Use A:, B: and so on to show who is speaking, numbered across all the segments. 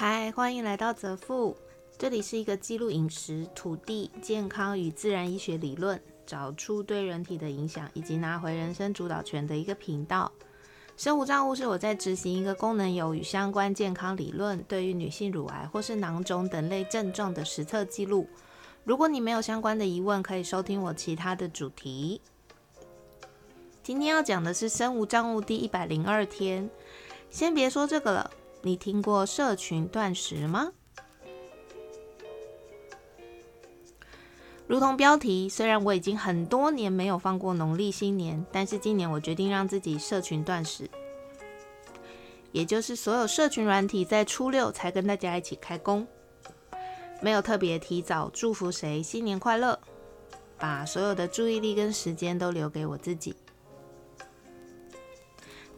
A: 嗨，欢迎来到泽富，这里是一个记录饮食、土地、健康与自然医学理论，找出对人体的影响，以及拿回人生主导权的一个频道。生物账户是我在执行一个功能有与相关健康理论，对于女性乳癌或是囊肿等类症状的实测记录。如果你没有相关的疑问，可以收听我其他的主题。今天要讲的是生物账户第一百零二天。先别说这个了。你听过社群断食吗？如同标题，虽然我已经很多年没有放过农历新年，但是今年我决定让自己社群断食，也就是所有社群软体在初六才跟大家一起开工，没有特别提早祝福谁新年快乐，把所有的注意力跟时间都留给我自己。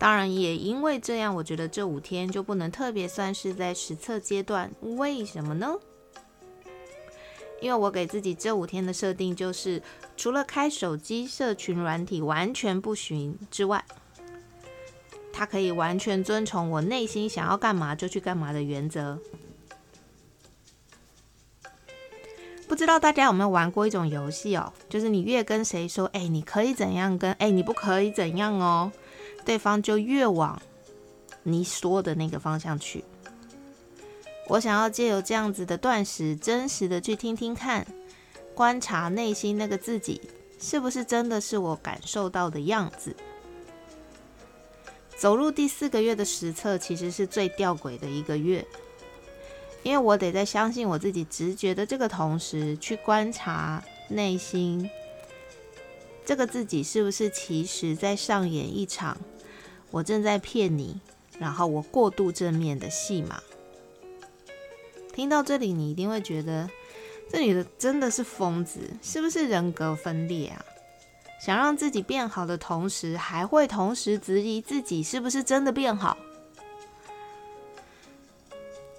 A: 当然，也因为这样，我觉得这五天就不能特别算是在实测阶段。为什么呢？因为我给自己这五天的设定就是，除了开手机社群软体完全不寻之外，它可以完全遵从我内心想要干嘛就去干嘛的原则。不知道大家有没有玩过一种游戏哦？就是你越跟谁说，哎，你可以怎样跟，哎，你不可以怎样哦。对方就越往你说的那个方向去。我想要借由这样子的断食，真实的去听听看，观察内心那个自己是不是真的是我感受到的样子。走入第四个月的实测，其实是最吊诡的一个月，因为我得在相信我自己直觉的这个同时，去观察内心这个自己是不是其实在上演一场。我正在骗你，然后我过度正面的戏码。听到这里，你一定会觉得这女的真的是疯子，是不是人格分裂啊？想让自己变好的同时，还会同时质疑自己是不是真的变好。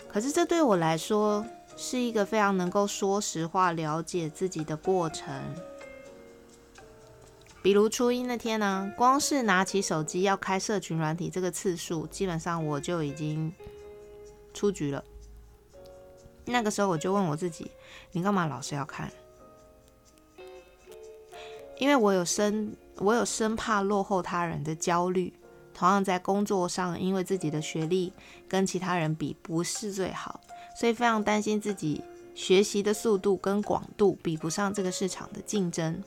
A: 可是这对我来说是一个非常能够说实话、了解自己的过程。比如初一那天呢，光是拿起手机要开社群软体这个次数，基本上我就已经出局了。那个时候我就问我自己：你干嘛老是要看？因为我有生我有生怕落后他人的焦虑，同样在工作上，因为自己的学历跟其他人比不是最好，所以非常担心自己学习的速度跟广度比不上这个市场的竞争。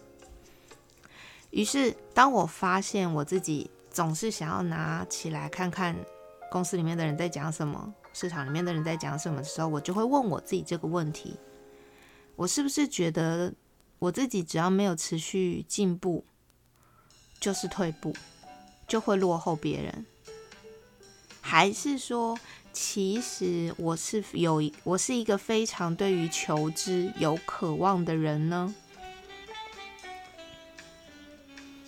A: 于是，当我发现我自己总是想要拿起来看看公司里面的人在讲什么，市场里面的人在讲什么的时候，我就会问我自己这个问题：我是不是觉得我自己只要没有持续进步，就是退步，就会落后别人？还是说，其实我是有我是一个非常对于求知有渴望的人呢？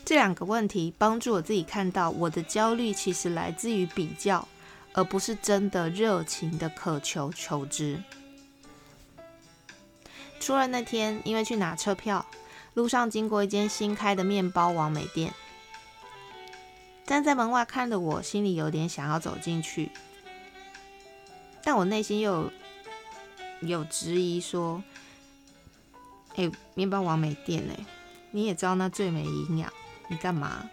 A: 这两个问题帮助我自己看到，我的焦虑其实来自于比较，而不是真的热情的渴求求知。除了那天，因为去拿车票，路上经过一间新开的面包王美店，站在门外看的我，心里有点想要走进去，但我内心又有质疑说：“哎，面包王美店哎，你也知道那最没营养。”你干嘛？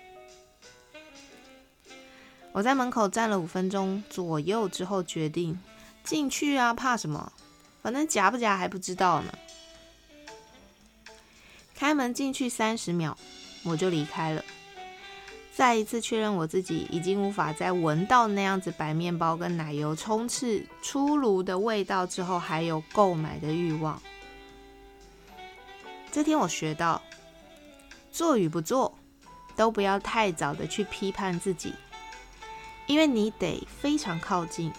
A: 我在门口站了五分钟左右之后，决定进去啊！怕什么？反正夹不夹还不知道呢。开门进去三十秒，我就离开了。再一次确认我自己已经无法再闻到那样子白面包跟奶油充斥出炉的味道之后，还有购买的欲望。这天我学到，做与不做。都不要太早的去批判自己，因为你得非常靠近，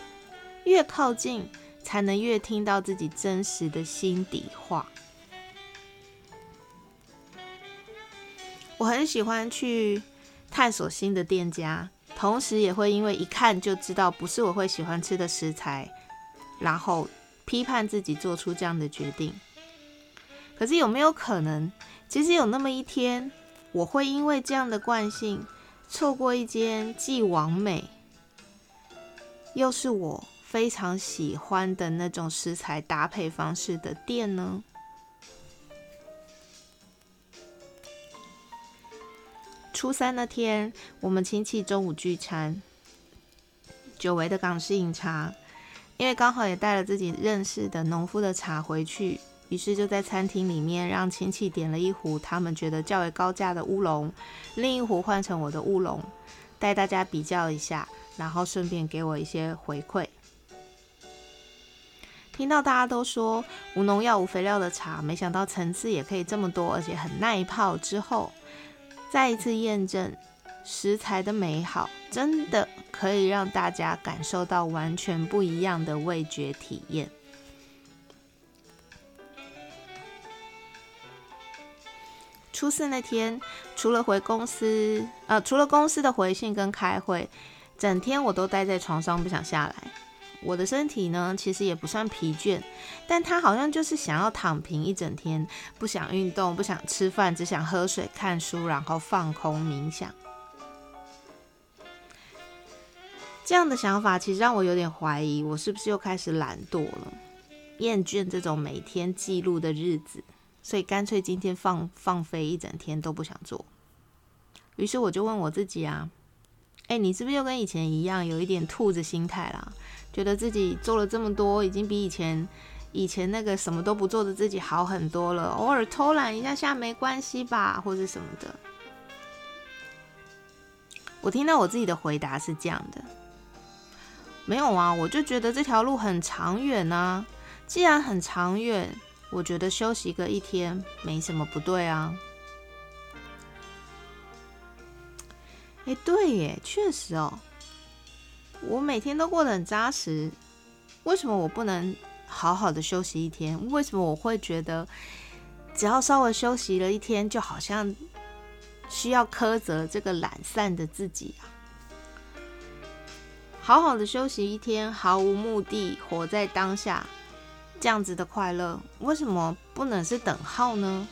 A: 越靠近才能越听到自己真实的心底话。我很喜欢去探索新的店家，同时也会因为一看就知道不是我会喜欢吃的食材，然后批判自己做出这样的决定。可是有没有可能，其实有那么一天？我会因为这样的惯性，错过一间既完美又是我非常喜欢的那种食材搭配方式的店呢？初三那天，我们亲戚中午聚餐，久违的港式饮茶，因为刚好也带了自己认识的农夫的茶回去，于是就在餐厅里面让亲戚点了一壶他们觉得较为高价的乌龙，另一壶换成我的乌龙，带大家比较一下，然后顺便给我一些回馈。听到大家都说无农药、无肥料的茶，没想到层次也可以这么多，而且很耐泡之后。再一次验证食材的美好，真的可以让大家感受到完全不一样的味觉体验。初四那天，除了回公司，呃，除了公司的回信跟开会，整天我都待在床上不想下来。我的身体呢，其实也不算疲倦，但他好像就是想要躺平一整天，不想运动，不想吃饭，只想喝水、看书，然后放空冥想。这样的想法其实让我有点怀疑，我是不是又开始懒惰了，厌倦这种每天记录的日子，所以干脆今天放放飞一整天都不想做。于是我就问我自己啊，哎，你是不是又跟以前一样，有一点兔子心态啦？觉得自己做了这么多，已经比以前以前那个什么都不做的自己好很多了。偶尔偷懒一下下没关系吧，或者什么的。我听到我自己的回答是这样的：没有啊，我就觉得这条路很长远啊。既然很长远，我觉得休息个一天没什么不对啊。哎，对耶，确实哦。我每天都过得很扎实，为什么我不能好好的休息一天？为什么我会觉得只要稍微休息了一天，就好像需要苛责这个懒散的自己啊？好好的休息一天，毫无目的，活在当下，这样子的快乐，为什么不能是等号呢？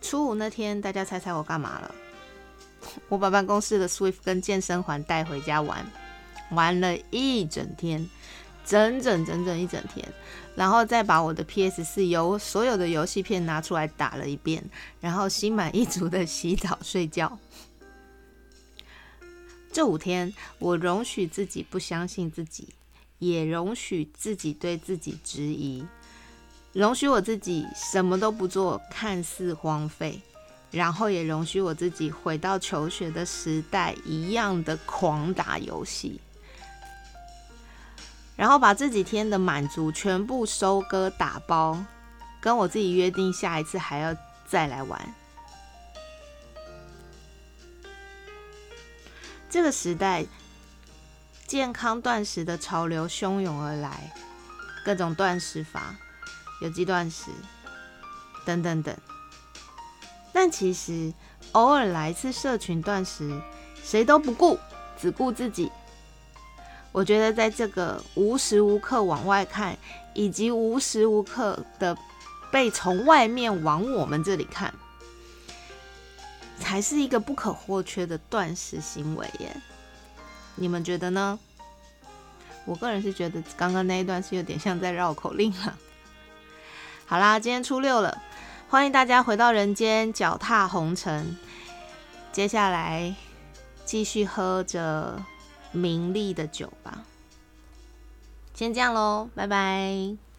A: 初五那天，大家猜猜我干嘛了？我把办公室的 Swift 跟健身环带回家玩，玩了一整天，整整整整一整天，然后再把我的 PS 四游所有的游戏片拿出来打了一遍，然后心满意足的洗澡睡觉。这五天，我容许自己不相信自己，也容许自己对自己质疑，容许我自己什么都不做，看似荒废。然后也容许我自己回到求学的时代一样的狂打游戏，然后把这几天的满足全部收割打包，跟我自己约定下一次还要再来玩。这个时代，健康断食的潮流汹涌而来，各种断食法，有机断食，等等等。但其实偶尔来一次社群断食，谁都不顾，只顾自己。我觉得在这个无时无刻往外看，以及无时无刻的被从外面往我们这里看，才是一个不可或缺的断食行为耶。你们觉得呢？我个人是觉得刚刚那一段是有点像在绕口令了。好啦，今天初六了。欢迎大家回到人间，脚踏红尘。接下来继续喝着名利的酒吧。先这样喽，拜拜。